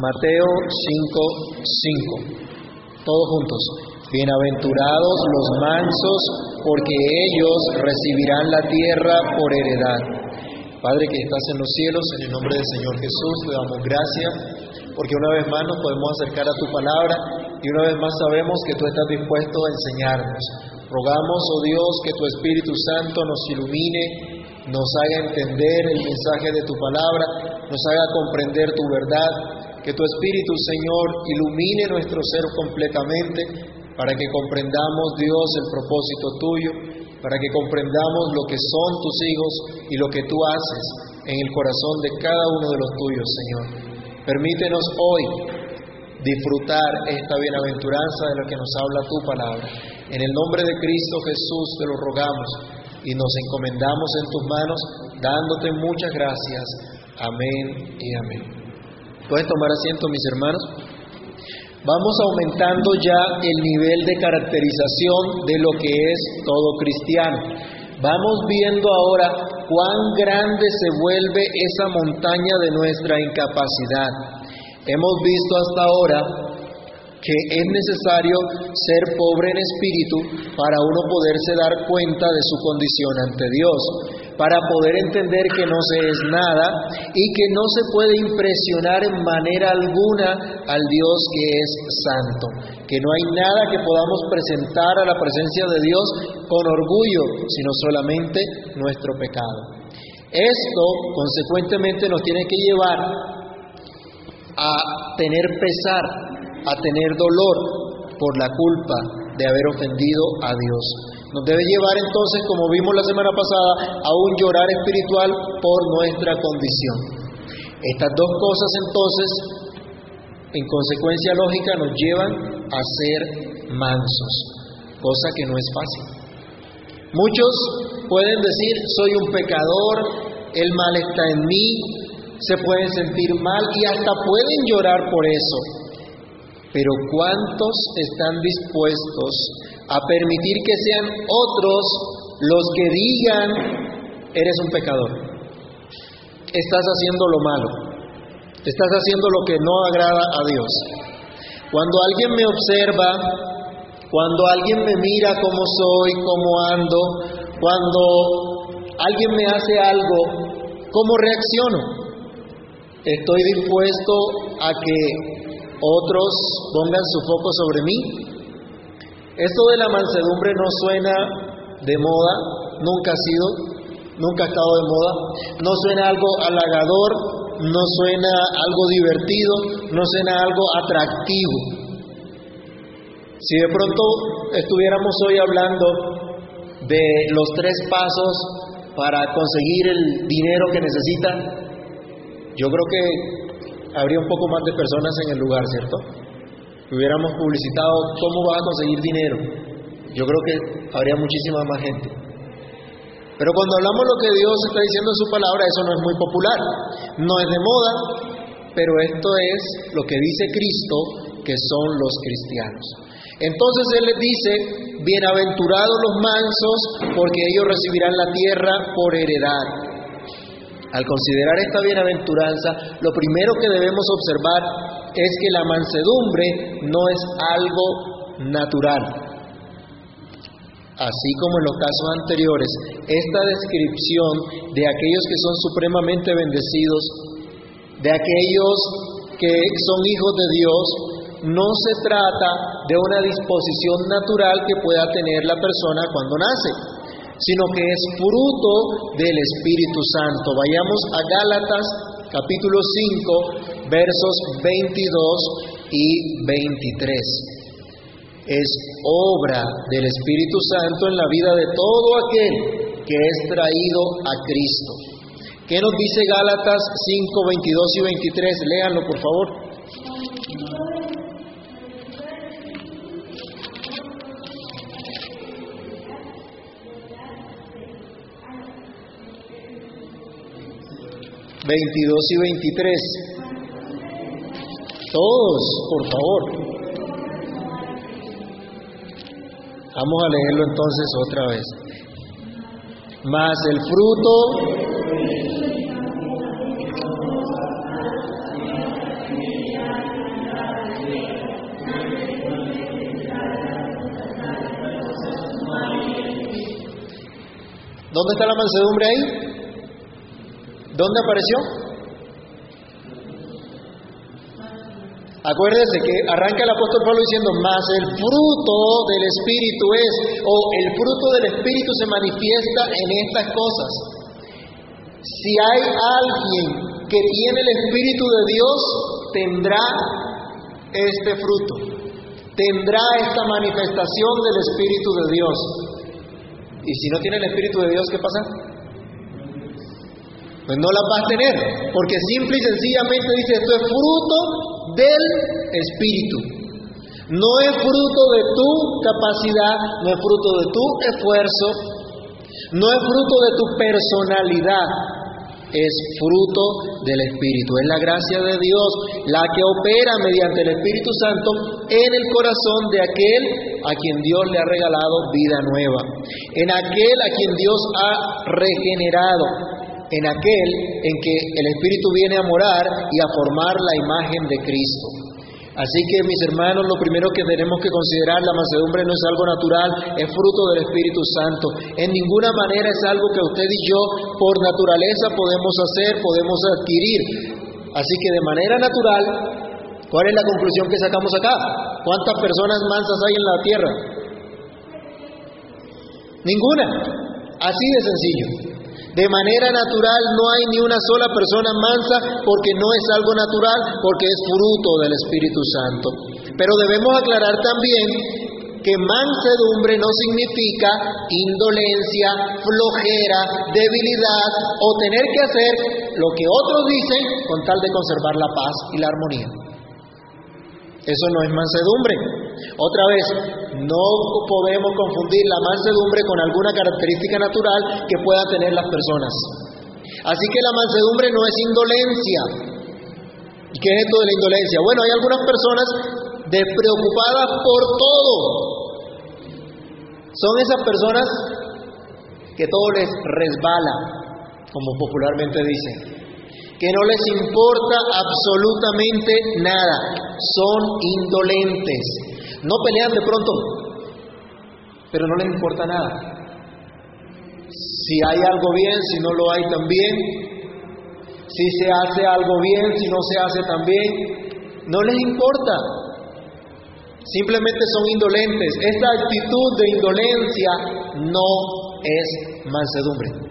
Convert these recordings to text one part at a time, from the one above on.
Mateo 5, 5. Todos juntos. Bienaventurados los mansos, porque ellos recibirán la tierra por heredad. Padre que estás en los cielos, en el nombre del Señor Jesús, te damos gracias, porque una vez más nos podemos acercar a tu palabra y una vez más sabemos que tú estás dispuesto a enseñarnos. Rogamos, oh Dios, que tu Espíritu Santo nos ilumine, nos haga entender el mensaje de tu palabra, nos haga comprender tu verdad, que tu Espíritu, Señor, ilumine nuestro ser completamente para que comprendamos, Dios, el propósito tuyo, para que comprendamos lo que son tus hijos y lo que tú haces en el corazón de cada uno de los tuyos, Señor. Permítenos hoy disfrutar esta bienaventuranza de la que nos habla tu palabra. En el nombre de Cristo Jesús te lo rogamos y nos encomendamos en tus manos, dándote muchas gracias. Amén y amén. ¿Pueden tomar asiento, mis hermanos? Vamos aumentando ya el nivel de caracterización de lo que es todo cristiano. Vamos viendo ahora cuán grande se vuelve esa montaña de nuestra incapacidad. Hemos visto hasta ahora que es necesario ser pobre en espíritu para uno poderse dar cuenta de su condición ante Dios, para poder entender que no se es nada y que no se puede impresionar en manera alguna al Dios que es santo, que no hay nada que podamos presentar a la presencia de Dios con orgullo, sino solamente nuestro pecado. Esto, consecuentemente, nos tiene que llevar a tener pesar, a tener dolor por la culpa de haber ofendido a Dios. Nos debe llevar entonces, como vimos la semana pasada, a un llorar espiritual por nuestra condición. Estas dos cosas entonces, en consecuencia lógica, nos llevan a ser mansos, cosa que no es fácil. Muchos pueden decir, soy un pecador, el mal está en mí, se pueden sentir mal y hasta pueden llorar por eso. Pero ¿cuántos están dispuestos a permitir que sean otros los que digan, eres un pecador? Estás haciendo lo malo, estás haciendo lo que no agrada a Dios. Cuando alguien me observa, cuando alguien me mira cómo soy, cómo ando, cuando alguien me hace algo, ¿cómo reacciono? Estoy dispuesto a que otros pongan su foco sobre mí. Esto de la mansedumbre no suena de moda, nunca ha sido, nunca ha estado de moda, no suena algo halagador, no suena algo divertido, no suena algo atractivo. Si de pronto estuviéramos hoy hablando de los tres pasos para conseguir el dinero que necesita, yo creo que habría un poco más de personas en el lugar, ¿cierto? Hubiéramos publicitado cómo vas a conseguir dinero. Yo creo que habría muchísima más gente. Pero cuando hablamos lo que Dios está diciendo en su palabra, eso no es muy popular. No es de moda, pero esto es lo que dice Cristo que son los cristianos. Entonces Él les dice, bienaventurados los mansos, porque ellos recibirán la tierra por heredad. Al considerar esta bienaventuranza, lo primero que debemos observar es que la mansedumbre no es algo natural. Así como en los casos anteriores, esta descripción de aquellos que son supremamente bendecidos, de aquellos que son hijos de Dios, no se trata de una disposición natural que pueda tener la persona cuando nace, sino que es fruto del Espíritu Santo. Vayamos a Gálatas capítulo 5, versos 22 y 23. Es obra del Espíritu Santo en la vida de todo aquel que es traído a Cristo. ¿Qué nos dice Gálatas 5, 22 y 23? Léanlo, por favor. 22 y 23. Todos, por favor. Vamos a leerlo entonces otra vez. Más el fruto ¿Dónde está la mansedumbre ahí? ¿Dónde apareció? Acuérdese que arranca el apóstol Pablo diciendo, más el fruto del Espíritu es, o el fruto del Espíritu se manifiesta en estas cosas. Si hay alguien que tiene el Espíritu de Dios, tendrá este fruto, tendrá esta manifestación del Espíritu de Dios. Y si no tiene el Espíritu de Dios, ¿qué pasa? Pues no la vas a tener, porque simple y sencillamente dice, esto es fruto del Espíritu. No es fruto de tu capacidad, no es fruto de tu esfuerzo, no es fruto de tu personalidad, es fruto del Espíritu. Es la gracia de Dios la que opera mediante el Espíritu Santo en el corazón de aquel a quien Dios le ha regalado vida nueva, en aquel a quien Dios ha regenerado, en aquel en que el Espíritu viene a morar y a formar la imagen de Cristo. Así que mis hermanos, lo primero que tenemos que considerar, la mansedumbre no es algo natural, es fruto del Espíritu Santo. En ninguna manera es algo que usted y yo por naturaleza podemos hacer, podemos adquirir. Así que de manera natural, ¿cuál es la conclusión que sacamos acá? ¿Cuántas personas mansas hay en la tierra? Ninguna. Así de sencillo. De manera natural no hay ni una sola persona mansa porque no es algo natural, porque es fruto del Espíritu Santo. Pero debemos aclarar también que mansedumbre no significa indolencia, flojera, debilidad o tener que hacer lo que otros dicen con tal de conservar la paz y la armonía. Eso no es mansedumbre. Otra vez, no podemos confundir la mansedumbre con alguna característica natural que puedan tener las personas. Así que la mansedumbre no es indolencia. ¿Y qué es esto de la indolencia? Bueno, hay algunas personas despreocupadas por todo. Son esas personas que todo les resbala, como popularmente dicen que no les importa absolutamente nada, son indolentes, no pelean de pronto, pero no les importa nada. Si hay algo bien, si no lo hay también, si se hace algo bien, si no se hace también, no les importa. Simplemente son indolentes. Esta actitud de indolencia no es mansedumbre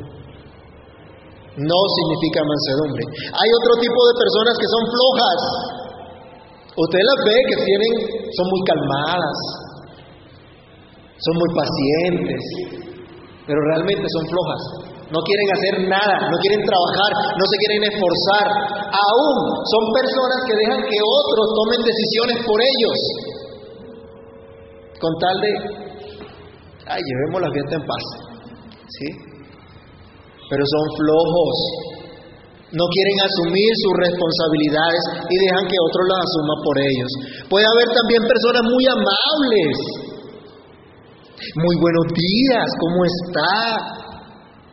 no significa mansedumbre. Hay otro tipo de personas que son flojas. Usted las ve que tienen, son muy calmadas, son muy pacientes, pero realmente son flojas. No quieren hacer nada, no quieren trabajar, no se quieren esforzar. Aún son personas que dejan que otros tomen decisiones por ellos. Con tal de, ay, llevemos la fiesta en paz. ¿Sí? Pero son flojos. No quieren asumir sus responsabilidades y dejan que otros las asuman por ellos. Puede haber también personas muy amables. Muy buenos días, ¿cómo está?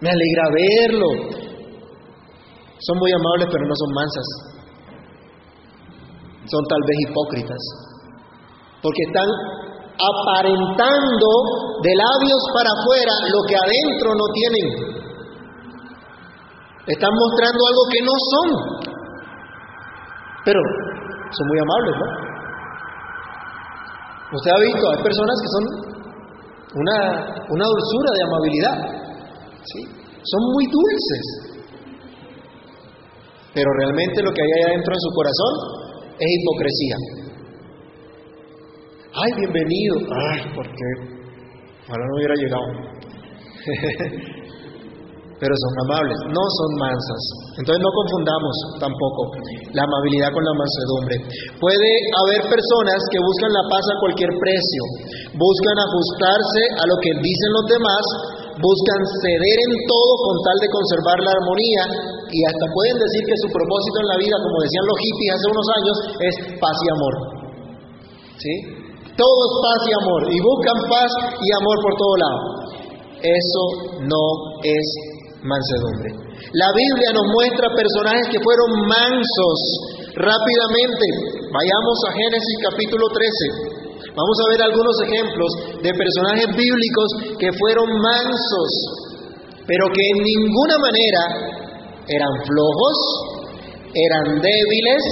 Me alegra verlo. Son muy amables, pero no son mansas. Son tal vez hipócritas. Porque están aparentando de labios para afuera lo que adentro no tienen. Están mostrando algo que no son. Pero son muy amables, ¿no? Usted ha visto, hay personas que son una, una dulzura de amabilidad. ¿sí? Son muy dulces. Pero realmente lo que hay ahí adentro en su corazón es hipocresía. Ay, bienvenido. Ay, ¿por qué? Ahora no hubiera llegado. pero son amables, no son mansas. Entonces no confundamos tampoco la amabilidad con la mansedumbre. Puede haber personas que buscan la paz a cualquier precio, buscan ajustarse a lo que dicen los demás, buscan ceder en todo con tal de conservar la armonía y hasta pueden decir que su propósito en la vida, como decían los hippies hace unos años, es paz y amor. ¿Sí? Todo es paz y amor y buscan paz y amor por todo lado. Eso no es mansedumbre. La Biblia nos muestra personajes que fueron mansos rápidamente. Vayamos a Génesis capítulo 13. Vamos a ver algunos ejemplos de personajes bíblicos que fueron mansos. pero que en ninguna manera eran flojos, eran débiles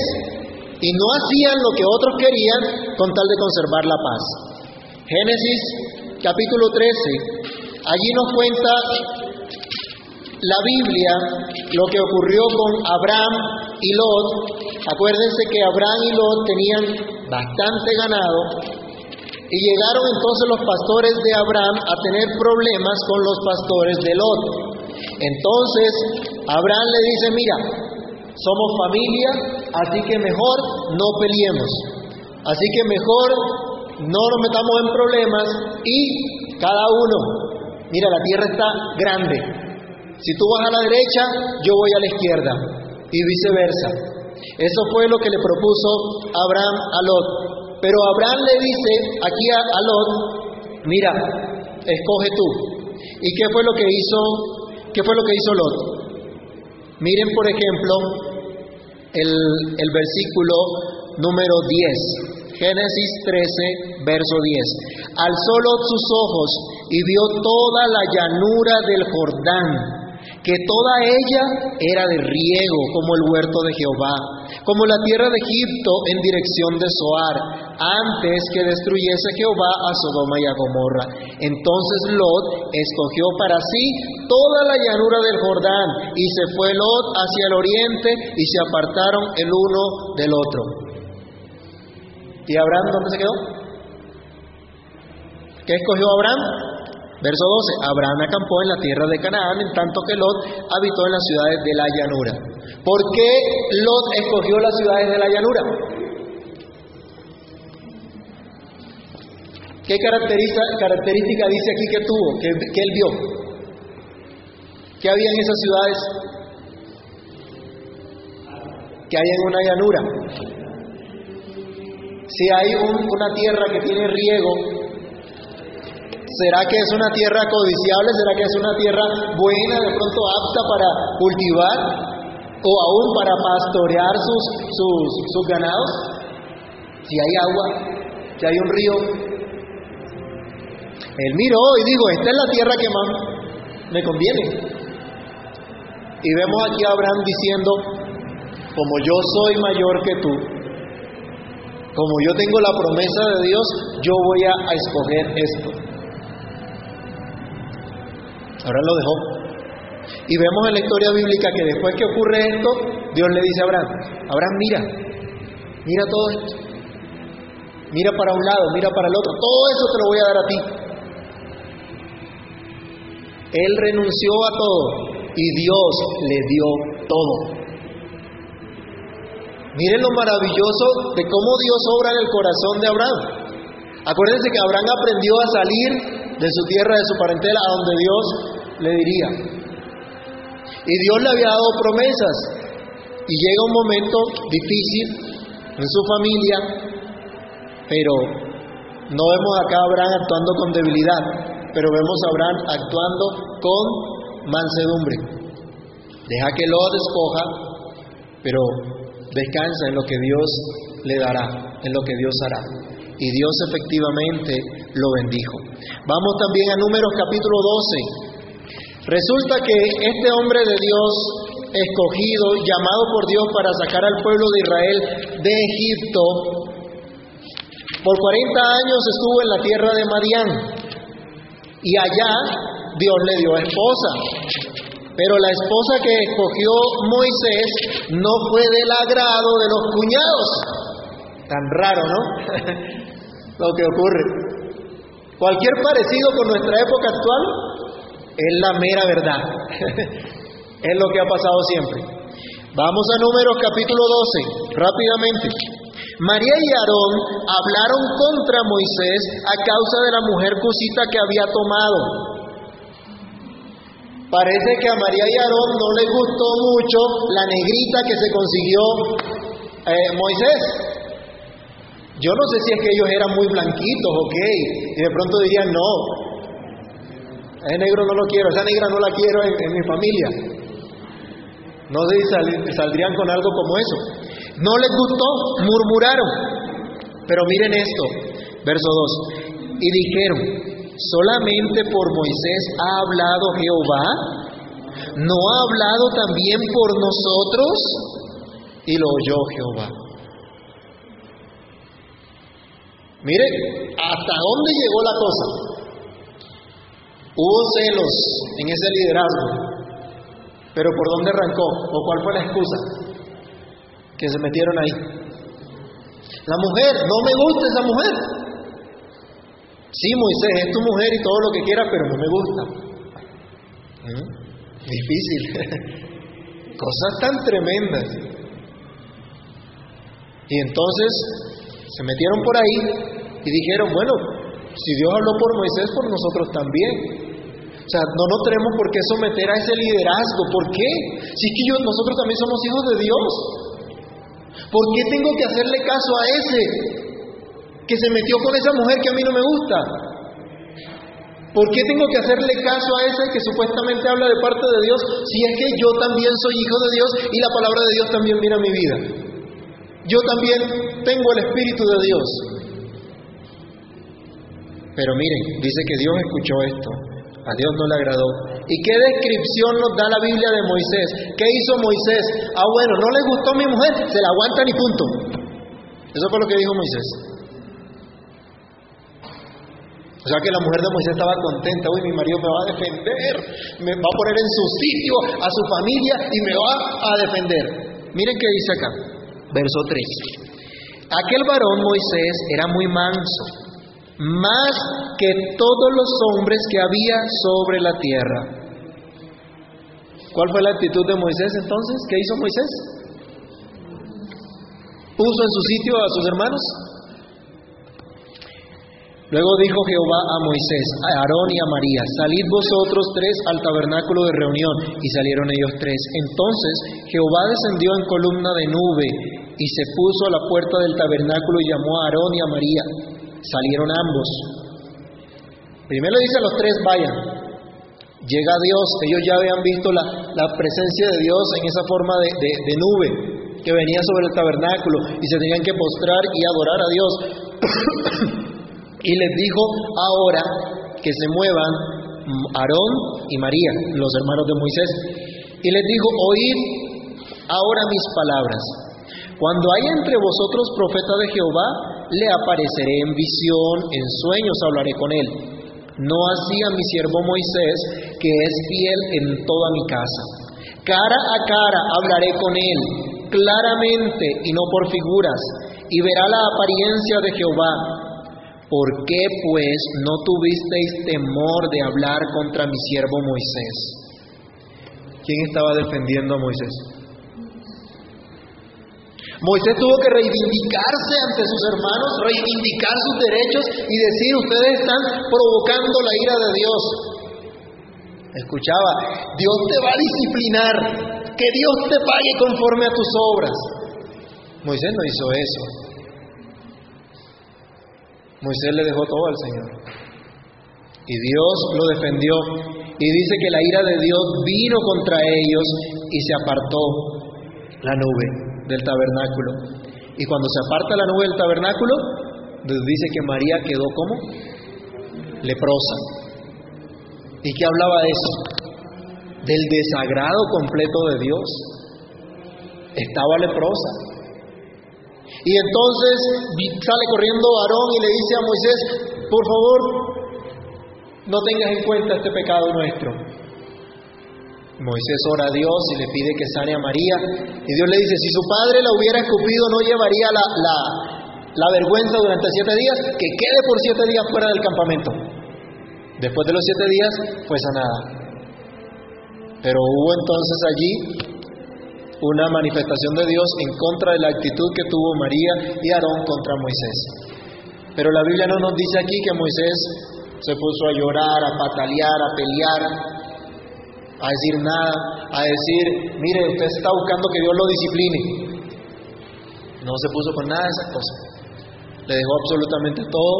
y no hacían lo que otros querían con tal de conservar la paz. Génesis capítulo 13, allí nos cuenta la Biblia lo que ocurrió con Abraham y Lot. Acuérdense que Abraham y Lot tenían bastante ganado y llegaron entonces los pastores de Abraham a tener problemas con los pastores de Lot. Entonces Abraham le dice, mira, somos familia, así que mejor no peleemos. Así que mejor no nos metamos en problemas y cada uno, mira, la tierra está grande. Si tú vas a la derecha, yo voy a la izquierda y viceversa. Eso fue lo que le propuso Abraham a Lot. Pero Abraham le dice aquí a, Lot, mira, escoge tú. ¿Y qué fue lo que hizo? ¿Qué fue lo que hizo Lot? Miren, por ejemplo, el, el versículo número 10. Génesis 13, verso 10. Alzó Lot sus ojos y vio toda la llanura del Jordán, que toda ella era de riego como el huerto de Jehová, como la tierra de Egipto en dirección de Zoar, antes que destruyese Jehová a Sodoma y a Gomorra. Entonces Lot escogió para sí toda la llanura del Jordán, y se fue Lot hacia el oriente, y se apartaron el uno del otro. ¿Y Abraham dónde se quedó? ¿Qué escogió Abraham? Verso 12. Abraham acampó en la tierra de Canaán, en tanto que Lot habitó en las ciudades de la llanura. ¿Por qué Lot escogió las ciudades de la llanura? ¿Qué característica, dice aquí que tuvo, que, él vio? ¿Qué había en esas ciudades? Que hay en una llanura. Si hay una tierra que tiene riego, ¿será que es una tierra codiciable? ¿Será que es una tierra buena, de pronto apta para cultivar o aún para pastorear sus, sus, sus ganados? Si hay agua, si hay un río. Él miró y dijo, esta es la tierra que más me conviene. Y vemos aquí a Abraham diciendo, como yo soy mayor que tú, como yo tengo la promesa de Dios, yo voy a, escoger esto. Ahora lo dejó. Y vemos en la historia bíblica que después que ocurre esto, Dios le dice a Abraham, Abraham mira, mira todo esto. Mira para un lado, mira para el otro. Todo eso te lo voy a dar a ti. Él renunció a todo y Dios le dio todo. Miren lo maravilloso de cómo Dios obra en el corazón de Abraham. Acuérdense que Abraham aprendió a salir de su tierra, de su parentela, a donde Dios le diría. Y Dios le había dado promesas. Y llega un momento difícil en su familia, pero no vemos acá a Abraham actuando con debilidad, pero vemos a Abraham actuando con mansedumbre. Deja que lo escoja, pero Descansa en lo que Dios le dará, en lo que Dios hará. Y Dios efectivamente lo bendijo. Vamos también a Números capítulo 12. Resulta que este hombre de Dios escogido, llamado por Dios para sacar al pueblo de Israel de Egipto, por 40 años estuvo en la tierra de Madián y allá Dios le dio esposa. Pero la esposa que escogió Moisés no fue del agrado de los cuñados. Tan raro, ¿no? lo que ocurre. Cualquier parecido con nuestra época actual es la mera verdad. es lo que ha pasado siempre. Vamos a Números capítulo 12, rápidamente. María y Aarón hablaron contra Moisés a causa de la mujer cusita que había tomado. Parece que a María y Aarón no les gustó mucho la negrita que se consiguió eh, Moisés. Yo no sé si es que ellos eran muy blanquitos, ok, y de pronto dirían, no, ese negro no lo quiero, esa negra no la quiero en, mi familia. No sé si saldrían con algo como eso. No les gustó, murmuraron. Pero miren esto, verso 2. Y dijeron, ¿solamente por Moisés ha hablado Jehová? ¿No ha hablado también por nosotros? Y lo oyó Jehová. Mire, ¿hasta dónde llegó la cosa? Hubo celos en ese liderazgo, pero ¿por dónde arrancó? ¿O cuál fue la excusa? Que se metieron ahí. La mujer, no me gusta esa mujer. Sí, Moisés, es tu mujer y todo lo que quiera, pero no me gusta. ¿Mm? Difícil. Cosas tan tremendas. Y entonces se metieron por ahí y dijeron, bueno, si Dios habló por Moisés, por nosotros también. O sea, no nos tenemos por qué someter a ese liderazgo. ¿Por qué? Si es que yo, nosotros también somos hijos de Dios. ¿Por qué tengo que hacerle caso a ese que se metió con esa mujer que a mí no me gusta? ¿Por qué tengo que hacerle caso a ese que supuestamente habla de parte de Dios si es que yo también soy hijo de Dios y la palabra de Dios también viene a mi vida? Yo también tengo el Espíritu de Dios. Pero miren, dice que Dios escuchó esto, a Dios no le agradó. ¿Y qué descripción nos da la Biblia de Moisés? ¿Qué hizo Moisés? Ah, bueno, no le gustó a mi mujer, se la aguantan y punto. Eso fue lo que dijo Moisés. O sea que la mujer de Moisés estaba contenta, uy, mi marido me va a defender, me va a poner en su sitio a su familia y me va a defender. Miren qué dice acá, verso 3. Aquel varón Moisés era muy manso, más que todos los hombres que había sobre la tierra. ¿Cuál fue la actitud de Moisés entonces? ¿Qué hizo Moisés? ¿Puso en su sitio a sus hermanos? Luego dijo Jehová a Moisés, a Aarón y a María, salid vosotros tres al tabernáculo de reunión. Y salieron ellos tres. Entonces Jehová descendió en columna de nube y se puso a la puerta del tabernáculo y llamó a Aarón y a María. Salieron ambos. Primero dice a los tres, vayan. Llega Dios, ellos ya habían visto la, la presencia de Dios en esa forma de, de nube que venía sobre el tabernáculo y se tenían que postrar y adorar a Dios. y les dijo ahora que se muevan Aarón y María, los hermanos de Moisés. Y les dijo, oíd ahora mis palabras. Cuando haya entre vosotros profeta de Jehová, le apareceré en visión, en sueños hablaré con él. No así a mi siervo Moisés, que es fiel en toda mi casa. Cara a cara hablaré con él, claramente y no por figuras, y verá la apariencia de Jehová. ¿Por qué pues no tuvisteis temor de hablar contra mi siervo Moisés? ¿Quién estaba defendiendo a Moisés? Moisés tuvo que reivindicarse ante sus hermanos, reivindicar sus derechos y decir, ustedes están provocando la ira de Dios. Escuchaba, Dios te va a disciplinar, que Dios te pague conforme a tus obras. Moisés no hizo eso. Moisés le dejó todo al Señor. Y Dios lo defendió. Y dice que la ira de Dios vino contra ellos y se apartó la nube del tabernáculo. Y cuando se aparta la nube del tabernáculo, dice que María quedó como leprosa. ¿Y qué hablaba de eso? Del desagrado completo de Dios. Estaba leprosa. Y entonces sale corriendo Aarón y le dice a Moisés, por favor, no tengas en cuenta este pecado nuestro. Moisés ora a Dios y le pide que sane a María. Y Dios le dice, si su padre la hubiera escupido, no llevaría la, la, la vergüenza durante siete días, que quede por siete días fuera del campamento. Después de los siete días fue sanada. Pero hubo entonces allí una manifestación de Dios en contra de la actitud que tuvo María y Aarón contra Moisés. Pero la Biblia no nos dice aquí que Moisés se puso a llorar, a patalear, a pelear, a decir nada, a decir, mire, usted está buscando que Dios lo discipline. No se puso con nada de esas cosas. Le dejó absolutamente todo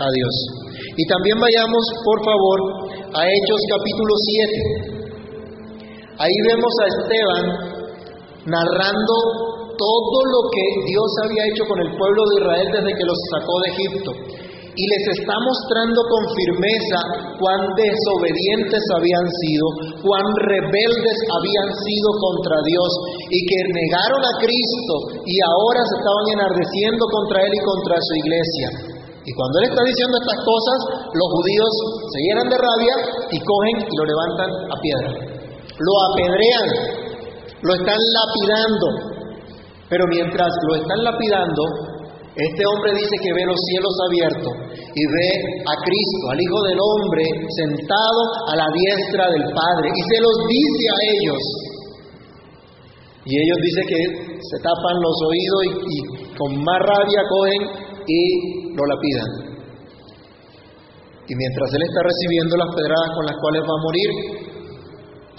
a Dios. Y también vayamos, por favor, a Hechos capítulo 7. Ahí vemos a Esteban narrando todo lo que Dios había hecho con el pueblo de Israel desde que los sacó de Egipto. Y les está mostrando con firmeza cuán desobedientes habían sido, cuán rebeldes habían sido contra Dios y que negaron a Cristo y ahora se estaban enardeciendo contra Él y contra su iglesia. Y cuando Él está diciendo estas cosas, los judíos se llenan de rabia y cogen y lo levantan a piedra. Lo apedrean, lo están lapidando. Pero mientras lo están lapidando, este hombre dice que ve los cielos abiertos y ve a Cristo, al Hijo del Hombre, sentado a la diestra del Padre y se los dice a ellos. Y ellos dicen que se tapan los oídos y, con más rabia cogen y lo lapidan. Y mientras él está recibiendo las pedradas con las cuales va a morir,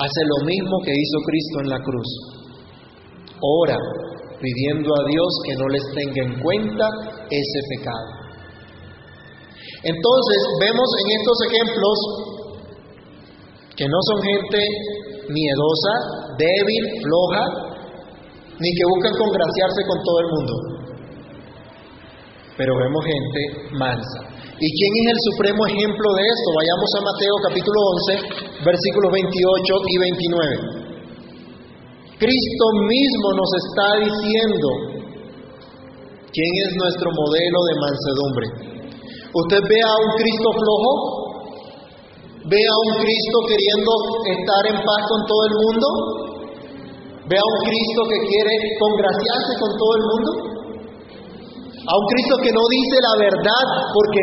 hace lo mismo que hizo Cristo en la cruz. Ora pidiendo a Dios que no les tenga en cuenta ese pecado. Entonces vemos en estos ejemplos que no son gente miedosa, débil, floja, ni que buscan congraciarse con todo el mundo. Pero vemos gente mansa. ¿Y quién es el supremo ejemplo de esto? Vayamos a Mateo capítulo 11, versículos 28 y 29. Cristo mismo nos está diciendo quién es nuestro modelo de mansedumbre. ¿Usted ve a un Cristo flojo? ¿Ve a un Cristo queriendo estar en paz con todo el mundo? ¿Ve a un Cristo que quiere congraciarse con todo el mundo? ¿A un Cristo que no dice la verdad porque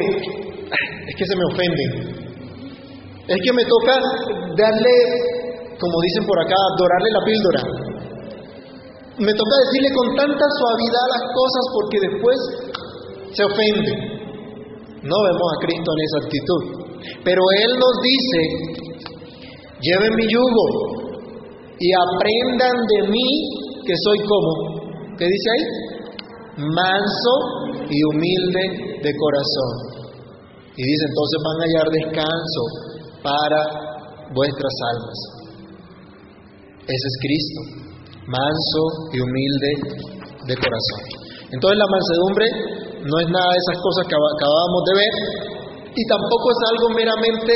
es que se me ofende? Es que me toca darle como dicen por acá, dorarle la píldora. Me toca decirle con tanta suavidad las cosas porque después se ofende. No vemos a Cristo en esa actitud. Pero Él nos dice, lleven mi yugo y aprendan de mí que soy como, ¿qué dice ahí? Manso y humilde de corazón. Y dice, entonces van a hallar descanso para vuestras almas. Ese es Cristo, manso y humilde de corazón. Entonces la mansedumbre no es nada de esas cosas que acabábamos de ver y tampoco es algo meramente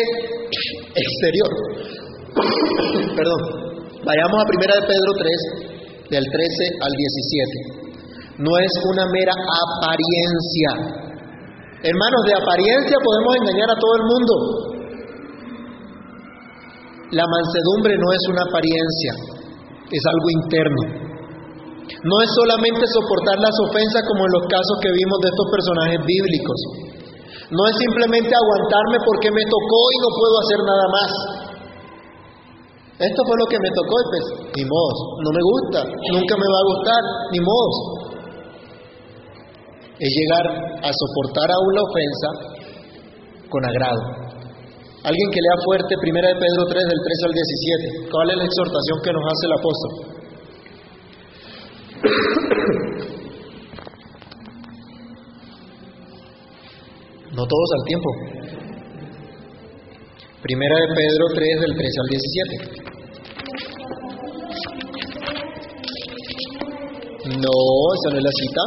exterior. Perdón. Vayamos a 1 de Pedro 3, del 13 al 17. No es una mera apariencia. Hermanos, de apariencia podemos engañar a todo el mundo. La mansedumbre no es una apariencia, es algo interno. No es solamente soportar las ofensas como en los casos que vimos de estos personajes bíblicos. No es simplemente aguantarme porque me tocó y no puedo hacer nada más. Esto fue lo que me tocó y pues, ni modo, no me gusta, nunca me va a gustar, ni modo. Es llegar a soportar aún la ofensa con agrado. Alguien que lea fuerte, 1 de Pedro 3, del 13 al 17. ¿Cuál es la exhortación que nos hace el apóstol? No todos al tiempo. Primera de Pedro 3 del 13 al 17. No, esa no es la cita.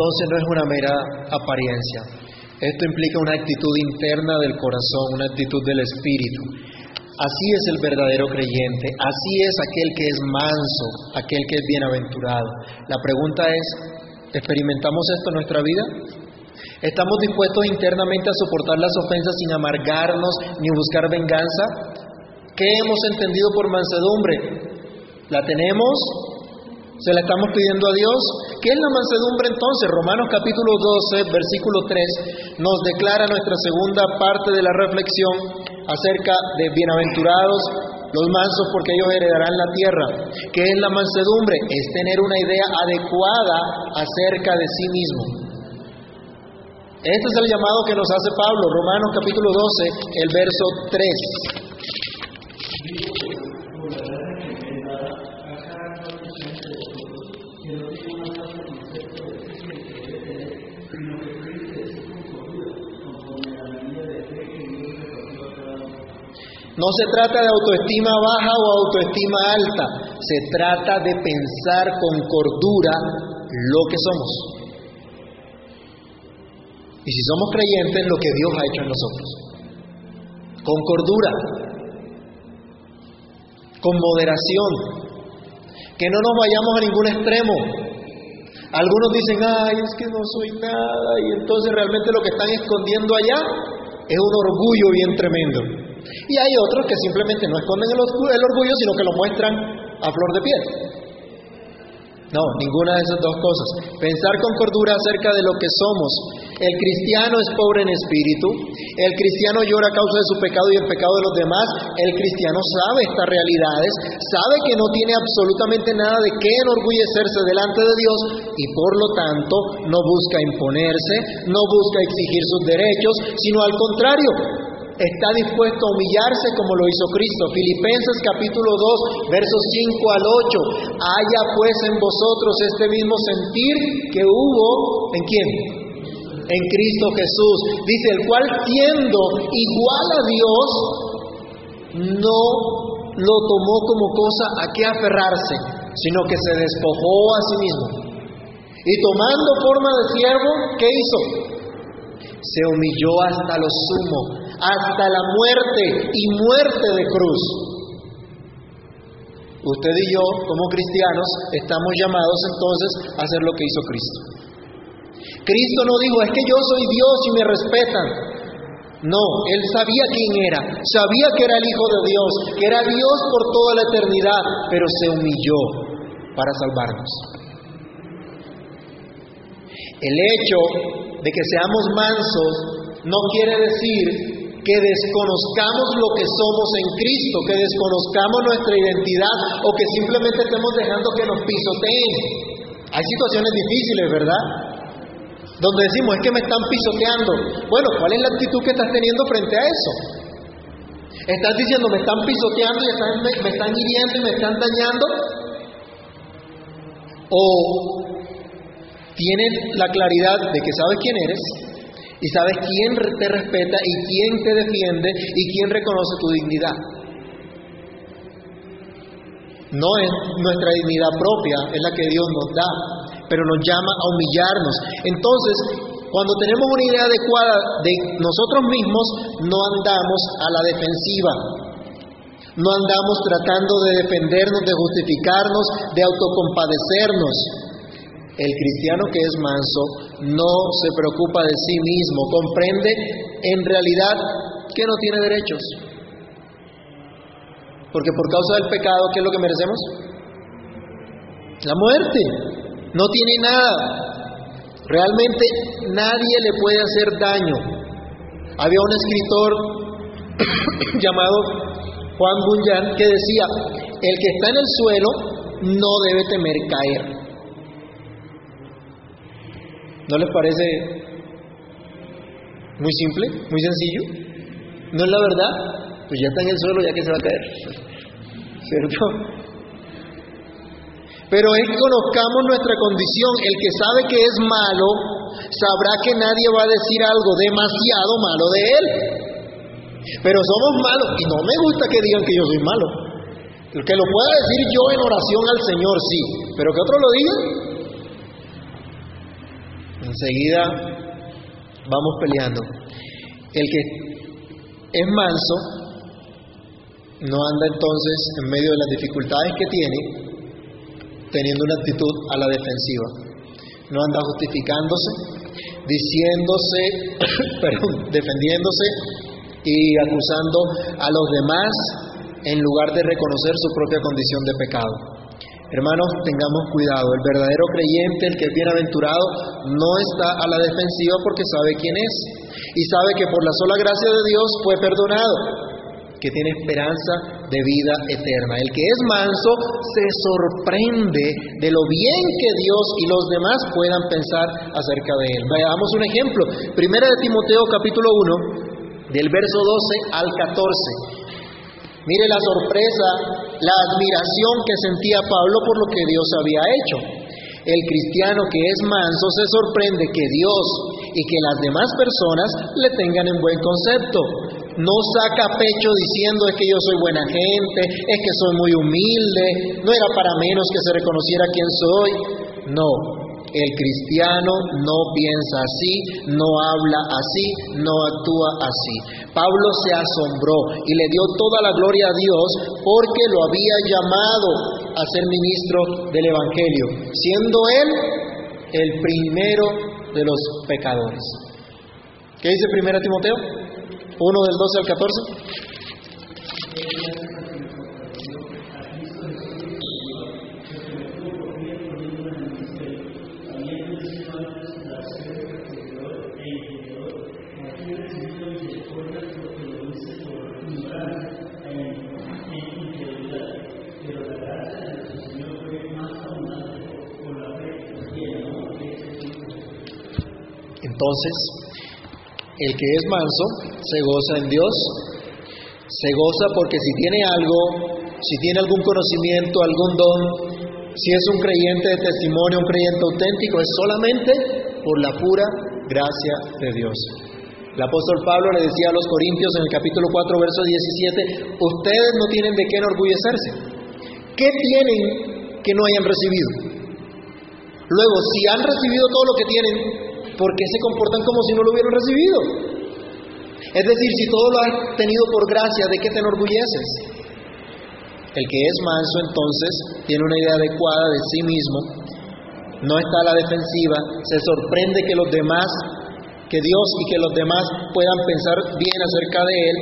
Entonces no es una mera apariencia. Esto implica una actitud interna del corazón, una actitud del espíritu. Así es el verdadero creyente, así es aquel que es manso, aquel que es bienaventurado. La pregunta es, ¿experimentamos esto en nuestra vida? ¿Estamos dispuestos internamente a soportar las ofensas sin amargarnos ni buscar venganza? ¿Qué hemos entendido por mansedumbre? ¿La tenemos? ¿Se la estamos pidiendo a Dios? ¿Qué es la mansedumbre entonces? Romanos capítulo 12, versículo 3 nos declara nuestra segunda parte de la reflexión acerca de bienaventurados los mansos porque ellos heredarán la tierra. ¿Qué es la mansedumbre? Es tener una idea adecuada acerca de sí mismo. Este es el llamado que nos hace Pablo, Romanos capítulo 12, el verso 3. No se trata de autoestima baja o autoestima alta, se trata de pensar con cordura lo que somos. Y si somos creyentes, lo que Dios ha hecho en nosotros. Con cordura, con moderación, que no nos vayamos a ningún extremo. Algunos dicen, ay, es que no soy nada, y entonces realmente lo que están escondiendo allá es un orgullo bien tremendo. Y hay otros que simplemente no esconden el orgullo, sino que lo muestran a flor de piel. No, ninguna de esas dos cosas. Pensar con cordura acerca de lo que somos. El cristiano es pobre en espíritu, el cristiano llora a causa de su pecado y el pecado de los demás, el cristiano sabe estas realidades, sabe que no tiene absolutamente nada de qué enorgullecerse delante de Dios y por lo tanto no busca imponerse, no busca exigir sus derechos, sino al contrario, está dispuesto a humillarse como lo hizo Cristo. Filipenses capítulo 2, versos 5 al 8. Haya pues en vosotros este mismo sentir que hubo en quién? En Cristo Jesús. Dice, el cual siendo igual a Dios, no lo tomó como cosa a que aferrarse, sino que se despojó a sí mismo. Y tomando forma de siervo, ¿qué hizo? Se humilló hasta lo sumo hasta la muerte y muerte de cruz. Usted y yo, como cristianos, estamos llamados entonces a hacer lo que hizo Cristo. Cristo no dijo, es que yo soy Dios y me respetan. No, él sabía quién era, sabía que era el Hijo de Dios, que era Dios por toda la eternidad, pero se humilló para salvarnos. El hecho de que seamos mansos no quiere decir que desconozcamos lo que somos en Cristo, que desconozcamos nuestra identidad o que simplemente estemos dejando que nos pisoteen. Hay situaciones difíciles, ¿verdad? Donde decimos, es que me están pisoteando. Bueno, ¿cuál es la actitud que estás teniendo frente a eso? ¿Estás diciendo, me están pisoteando y me, me están hiriendo y me están dañando? ¿O tienes la claridad de que sabes quién eres, y sabes quién te respeta y quién te defiende y quién reconoce tu dignidad. No es nuestra dignidad propia, es la que Dios nos da, pero nos llama a humillarnos. Entonces, cuando tenemos una idea adecuada de nosotros mismos, no andamos a la defensiva, no andamos tratando de defendernos, de justificarnos, de autocompadecernos. El cristiano que es manso no se preocupa de sí mismo, comprende en realidad que no tiene derechos. Porque por causa del pecado, ¿qué es lo que merecemos? La muerte. No tiene nada. Realmente nadie le puede hacer daño. Había un escritor llamado Juan Bunyan que decía, el que está en el suelo no debe temer caer. ¿No les parece muy simple, muy sencillo? ¿No es la verdad? Pues ya está en el suelo, ya que se va a caer. ¿Cierto? Pero es que conozcamos nuestra condición. El que sabe que es malo, sabrá que nadie va a decir algo demasiado malo de él. Pero somos malos y no me gusta que digan que yo soy malo. El que lo pueda decir yo en oración al Señor, sí. Pero que otro lo diga, Enseguida vamos peleando. El que es manso no anda entonces en medio de las dificultades que tiene teniendo una actitud a la defensiva. No anda justificándose, diciéndose, defendiéndose y acusando a los demás en lugar de reconocer su propia condición de pecado. Hermanos, tengamos cuidado. El verdadero creyente, el que es bienaventurado, no está a la defensiva porque sabe quién es y sabe que por la sola gracia de Dios fue perdonado, que tiene esperanza de vida eterna. El que es manso se sorprende de lo bien que Dios y los demás puedan pensar acerca de él. Veamos un ejemplo. Primera de Timoteo capítulo 1, del verso 12 al 14. Mire la sorpresa, la admiración que sentía Pablo por lo que Dios había hecho. El cristiano que es manso se sorprende que Dios y que las demás personas le tengan en buen concepto. No saca pecho diciendo es que yo soy buena gente, es que soy muy humilde, no era para menos que se reconociera quién soy. No, el cristiano no piensa así, no habla así, no actúa así. Pablo se asombró y le dio toda la gloria a Dios porque lo había llamado a ser ministro del Evangelio, siendo él el primero de los pecadores. ¿Qué dice 1 Timoteo? 1 del 12 al 14. Entonces, el que es manso se goza en Dios, se goza porque si tiene algo, si tiene algún conocimiento, algún don, si es un creyente de testimonio, un creyente auténtico, es solamente por la pura gracia de Dios. El apóstol Pablo le decía a los Corintios en el capítulo 4, verso 17, ustedes no tienen de qué enorgullecerse. ¿Qué tienen que no hayan recibido? Luego, si han recibido todo lo que tienen, ¿por qué se comportan como si no lo hubieran recibido? Es decir, si todo lo has tenido por gracia, ¿de qué te enorgulleces? El que es manso entonces tiene una idea adecuada de sí mismo, no está a la defensiva, se sorprende que los demás, que Dios y que los demás puedan pensar bien acerca de él,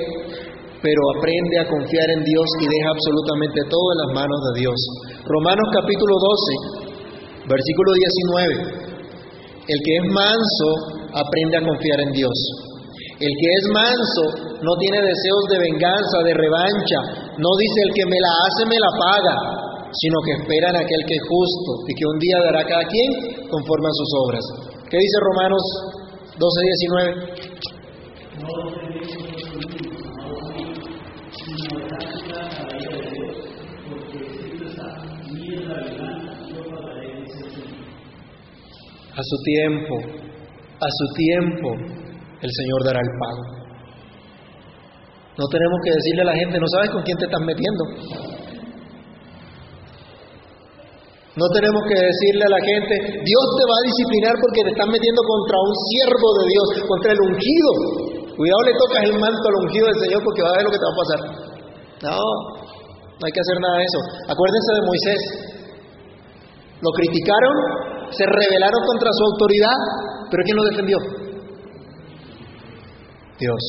pero aprende a confiar en Dios y deja absolutamente todo en las manos de Dios. Romanos capítulo 12, versículo 19. El que es manso aprende a confiar en Dios. El que es manso no tiene deseos de venganza, de revancha. No dice el que me la hace, me la paga, sino que espera en aquel que es justo y que un día dará a cada quien conforme a sus obras. ¿Qué dice Romanos 12, 19? A su tiempo, a su tiempo, el Señor dará el pago. No tenemos que decirle a la gente, no sabes con quién te estás metiendo. No tenemos que decirle a la gente, Dios te va a disciplinar porque te estás metiendo contra un siervo de Dios, contra el ungido. Cuidado le tocas el manto al ungido del Señor porque va a ver lo que te va a pasar. No, no hay que hacer nada de eso. Acuérdense de Moisés. Lo criticaron se rebelaron contra su autoridad, pero ¿quién lo defendió? Dios.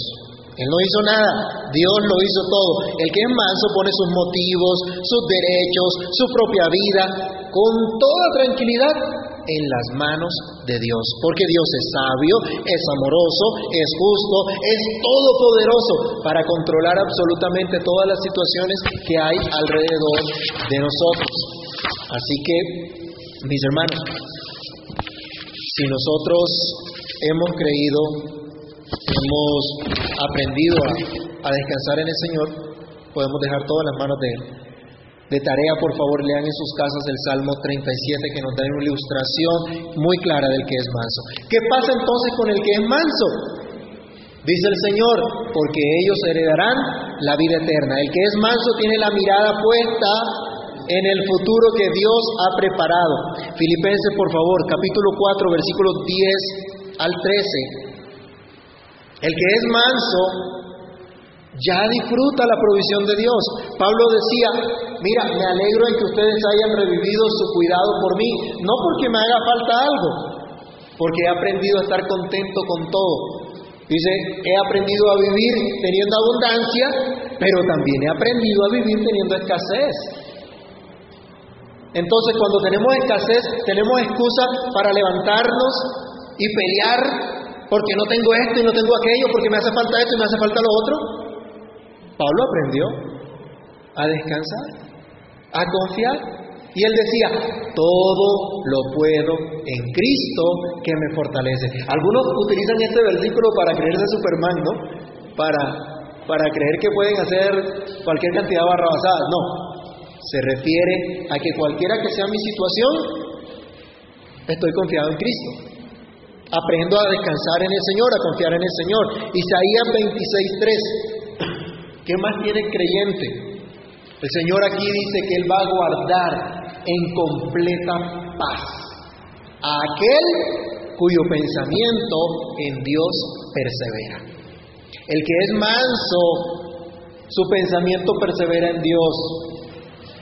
Él no hizo nada, Dios lo hizo todo. El que es manso pone sus motivos, sus derechos, su propia vida, con toda tranquilidad en las manos de Dios. Porque Dios es sabio, es amoroso, es justo, es todopoderoso para controlar absolutamente todas las situaciones que hay alrededor de nosotros. Así que, mis hermanos, si nosotros hemos creído, hemos aprendido a, descansar en el Señor, podemos dejar todas las manos de Él. De tarea, por favor, lean en sus casas el Salmo 37 que nos da una ilustración muy clara del que es manso. ¿Qué pasa entonces con el que es manso? Dice el Señor, porque ellos heredarán la vida eterna. El que es manso tiene la mirada puesta en el futuro que Dios ha preparado. Filipenses, por favor, capítulo 4, versículos 10 al 13. El que es manso ya disfruta la provisión de Dios. Pablo decía, mira, me alegro en que ustedes hayan revivido su cuidado por mí, no porque me haga falta algo, porque he aprendido a estar contento con todo. Dice, he aprendido a vivir teniendo abundancia, pero también he aprendido a vivir teniendo escasez. Entonces, cuando tenemos escasez, tenemos excusa para levantarnos y pelear porque no tengo esto y no tengo aquello, porque me hace falta esto y me hace falta lo otro. Pablo aprendió a descansar, a confiar. Y él decía, todo lo puedo en Cristo que me fortalece. Algunos utilizan este versículo para creerse Superman, ¿no? Para, para creer que pueden hacer cualquier cantidad de barrabasadas. No, se refiere a que cualquiera que sea mi situación, estoy confiado en Cristo. Aprendo a descansar en el Señor, a confiar en el Señor. Isaías 26.3. ¿Qué más tiene el creyente? El Señor aquí dice que Él va a guardar en completa paz a aquel cuyo pensamiento en Dios persevera. El que es manso, su pensamiento persevera en Dios.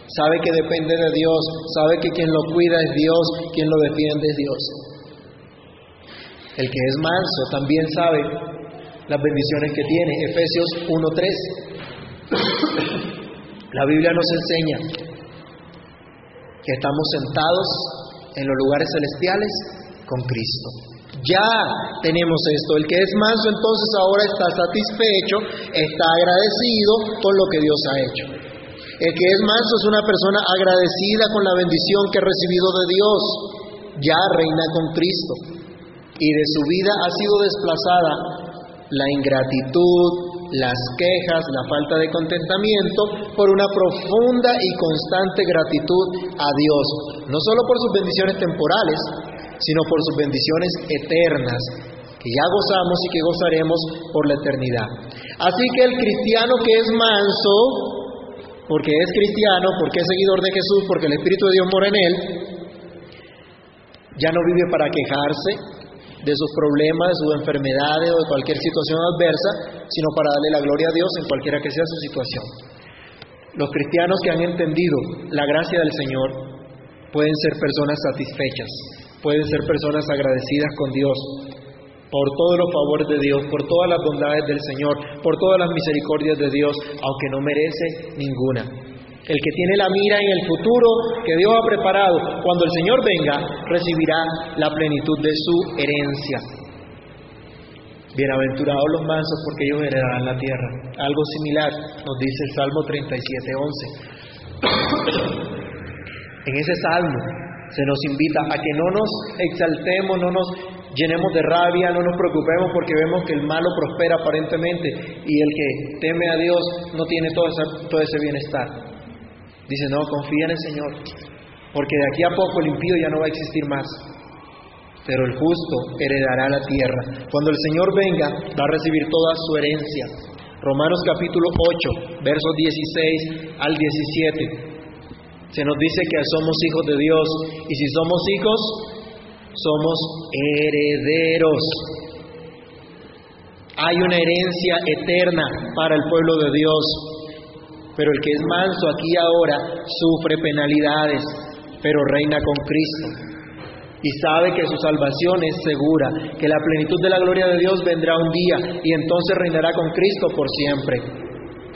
Sabe que depende de Dios, sabe que quien lo cuida es Dios, quien lo defiende es Dios. El que es manso también sabe las bendiciones que tiene. Efesios 1.3. La Biblia nos enseña que estamos sentados en los lugares celestiales con Cristo. Ya tenemos esto. El que es manso entonces ahora está satisfecho, está agradecido con lo que Dios ha hecho. El que es manso es una persona agradecida con la bendición que ha recibido de Dios. Ya reina con Cristo. Y de su vida ha sido desplazada la ingratitud, las quejas, la falta de contentamiento por una profunda y constante gratitud a Dios, no solo por sus bendiciones temporales, sino por sus bendiciones eternas, que ya gozamos y que gozaremos por la eternidad. Así que el cristiano que es manso, porque es cristiano, porque es seguidor de Jesús, porque el Espíritu de Dios mora en él, ya no vive para quejarse de sus problemas, de sus enfermedades o de cualquier situación adversa, sino para darle la gloria a Dios en cualquiera que sea su situación. Los cristianos que han entendido la gracia del Señor pueden ser personas satisfechas, pueden ser personas agradecidas con Dios por todos los favores de Dios, por todas las bondades del Señor, por todas las misericordias de Dios, aunque no merece ninguna. El que tiene la mira en el futuro que Dios ha preparado, cuando el Señor venga, recibirá la plenitud de su herencia. Bienaventurados los mansos porque ellos heredarán la tierra. Algo similar nos dice el Salmo 37.11. en ese salmo se nos invita a que no nos exaltemos, no nos llenemos de rabia, no nos preocupemos porque vemos que el malo prospera aparentemente y el que teme a Dios no tiene todo, todo ese bienestar. Dice, no, confía en el Señor, porque de aquí a poco el impío ya no va a existir más, pero el justo heredará la tierra. Cuando el Señor venga, va a recibir toda su herencia. Romanos capítulo 8, versos 16 al 17. Se nos dice que somos hijos de Dios y si somos hijos, somos herederos. Hay una herencia eterna para el pueblo de Dios, pero el que es manso aquí ahora sufre penalidades, pero reina con Cristo. Y sabe que su salvación es segura, que la plenitud de la gloria de Dios vendrá un día y entonces reinará con Cristo por siempre.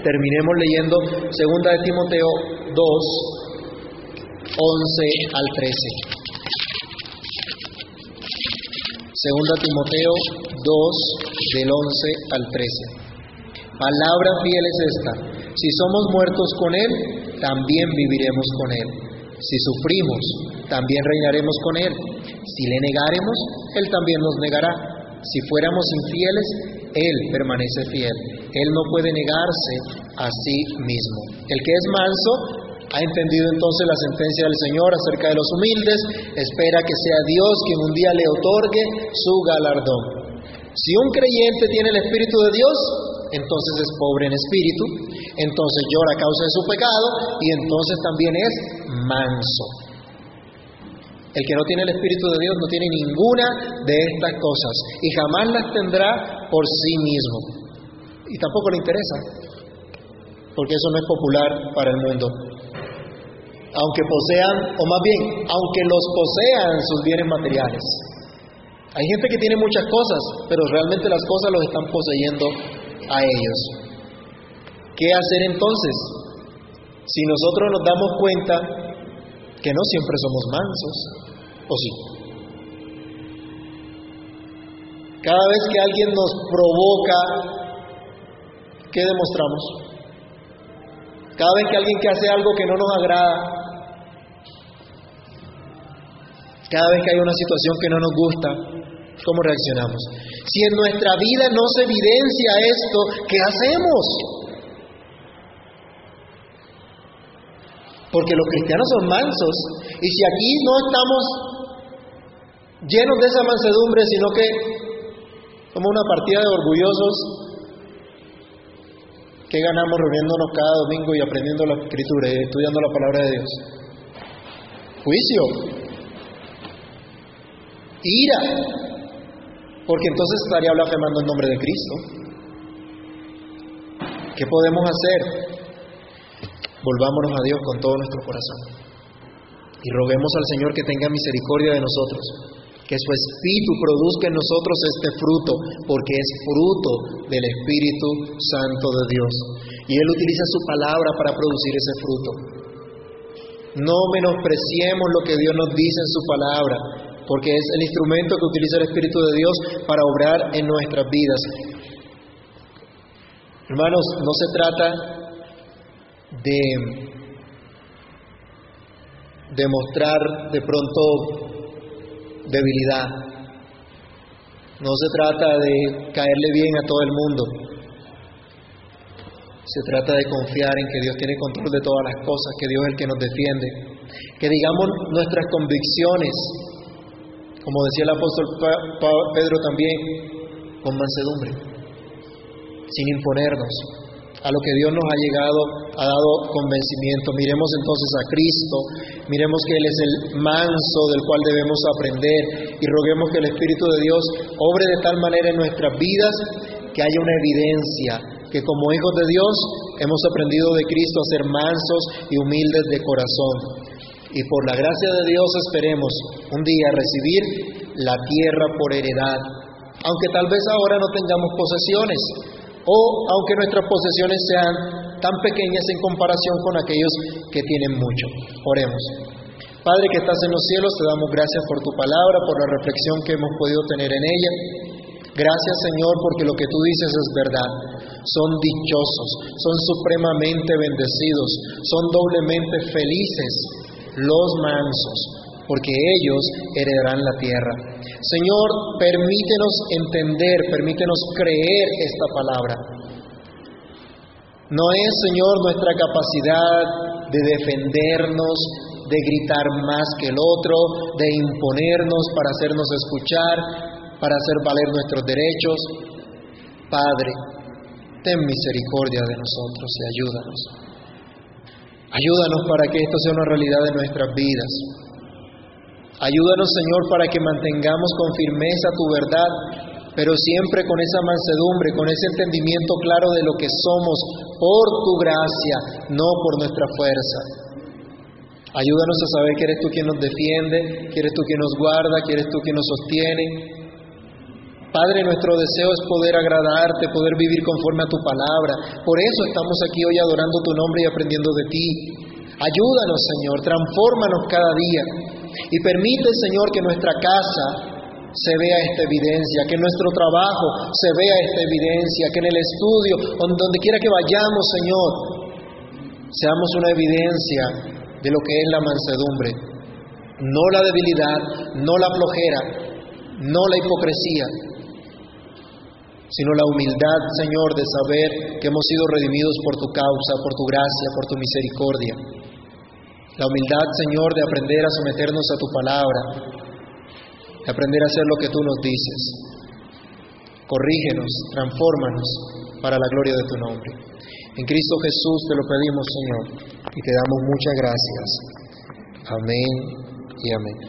Terminemos leyendo 2 de Timoteo 2, 11 al 13. Segunda Timoteo 2 del 11 al 13. Palabra fiel es esta. Si somos muertos con Él, también viviremos con Él. Si sufrimos, también reinaremos con Él. Si le negaremos, Él también nos negará. Si fuéramos infieles, Él permanece fiel. Él no puede negarse a sí mismo. El que es manso ha entendido entonces la sentencia del Señor acerca de los humildes, espera que sea Dios quien un día le otorgue su galardón. Si un creyente tiene el Espíritu de Dios, entonces es pobre en espíritu, entonces llora a causa de su pecado y entonces también es manso. El que no tiene el Espíritu de Dios no tiene ninguna de estas cosas y jamás las tendrá por sí mismo. Y tampoco le interesa, porque eso no es popular para el mundo aunque posean, o más bien, aunque los posean sus bienes materiales. Hay gente que tiene muchas cosas, pero realmente las cosas los están poseyendo a ellos. ¿Qué hacer entonces? Si nosotros nos damos cuenta que no siempre somos mansos, ¿o sí? Cada vez que alguien nos provoca, ¿qué demostramos? Cada vez que alguien que hace algo que no nos agrada, cada vez que hay una situación que no nos gusta, ¿cómo reaccionamos? Si en nuestra vida no se evidencia esto, ¿qué hacemos? Porque los cristianos son mansos. Y si aquí no estamos llenos de esa mansedumbre, sino que como una partida de orgullosos, ¿qué ganamos reuniéndonos cada domingo y aprendiendo la escritura y estudiando la palabra de Dios? Juicio. Ira. Porque entonces estaría blasfemando en nombre de Cristo. ¿Qué podemos hacer? Volvámonos a Dios con todo nuestro corazón y roguemos al Señor que tenga misericordia de nosotros, que su Espíritu produzca en nosotros este fruto, porque es fruto del Espíritu Santo de Dios. Y Él utiliza su palabra para producir ese fruto. No menospreciemos lo que Dios nos dice en su palabra, porque es el instrumento que utiliza el Espíritu de Dios para obrar en nuestras vidas. Hermanos, no se trata de demostrar de pronto debilidad. No se trata de caerle bien a todo el mundo. Se trata de confiar en que Dios tiene control de todas las cosas, que Dios es el que nos defiende. Que digamos nuestras convicciones, como decía el apóstol Pedro también, con mansedumbre, sin imponernos, a lo que Dios nos ha llegado, ha dado convencimiento. Miremos entonces a Cristo, miremos que Él es el manso del cual debemos aprender y roguemos que el Espíritu de Dios obre de tal manera en nuestras vidas que haya una evidencia que como hijos de Dios hemos aprendido de Cristo a ser mansos y humildes de corazón. Y por la gracia de Dios esperemos un día recibir la tierra por heredad, aunque tal vez ahora no tengamos posesiones, o aunque nuestras posesiones sean tan pequeñas en comparación con aquellos que tienen mucho. Oremos. Padre que estás en los cielos, te damos gracias por tu palabra, por la reflexión que hemos podido tener en ella. Gracias Señor porque lo que tú dices es verdad. Son dichosos, son supremamente bendecidos, son doblemente felices los mansos, porque ellos heredarán la tierra. Señor, permítenos entender, permítenos creer esta palabra. No es, Señor, nuestra capacidad de defendernos, de gritar más que el otro, de imponernos para hacernos escuchar, para hacer valer nuestros derechos. Padre, ten misericordia de nosotros y ayúdanos. Ayúdanos para que esto sea una realidad de nuestras vidas. Ayúdanos, Señor, para que mantengamos con firmeza tu verdad, pero siempre con esa mansedumbre, con ese entendimiento claro de lo que somos por tu gracia, no por nuestra fuerza. Ayúdanos a saber que eres tú quien nos defiende, que eres tú quien nos guarda, que eres tú quien nos sostiene. Padre, nuestro deseo es poder agradarte, poder vivir conforme a tu palabra. Por eso estamos aquí hoy adorando tu nombre y aprendiendo de ti. Ayúdanos, Señor, transfórmanos cada día. Y permite, Señor, que nuestra casa se vea esta evidencia, que nuestro trabajo se vea esta evidencia, que en el estudio, donde quiera que vayamos, Señor, seamos una evidencia de lo que es la mansedumbre. No la debilidad, no la flojera, no la hipocresía, sino la humildad, Señor, de saber que hemos sido redimidos por tu causa, por tu gracia, por tu misericordia. La humildad, Señor, de aprender a someternos a tu palabra, de aprender a hacer lo que tú nos dices. Corrígenos, transfórmanos para la gloria de tu nombre. En Cristo Jesús te lo pedimos, Señor, y te damos muchas gracias. Amén y amén.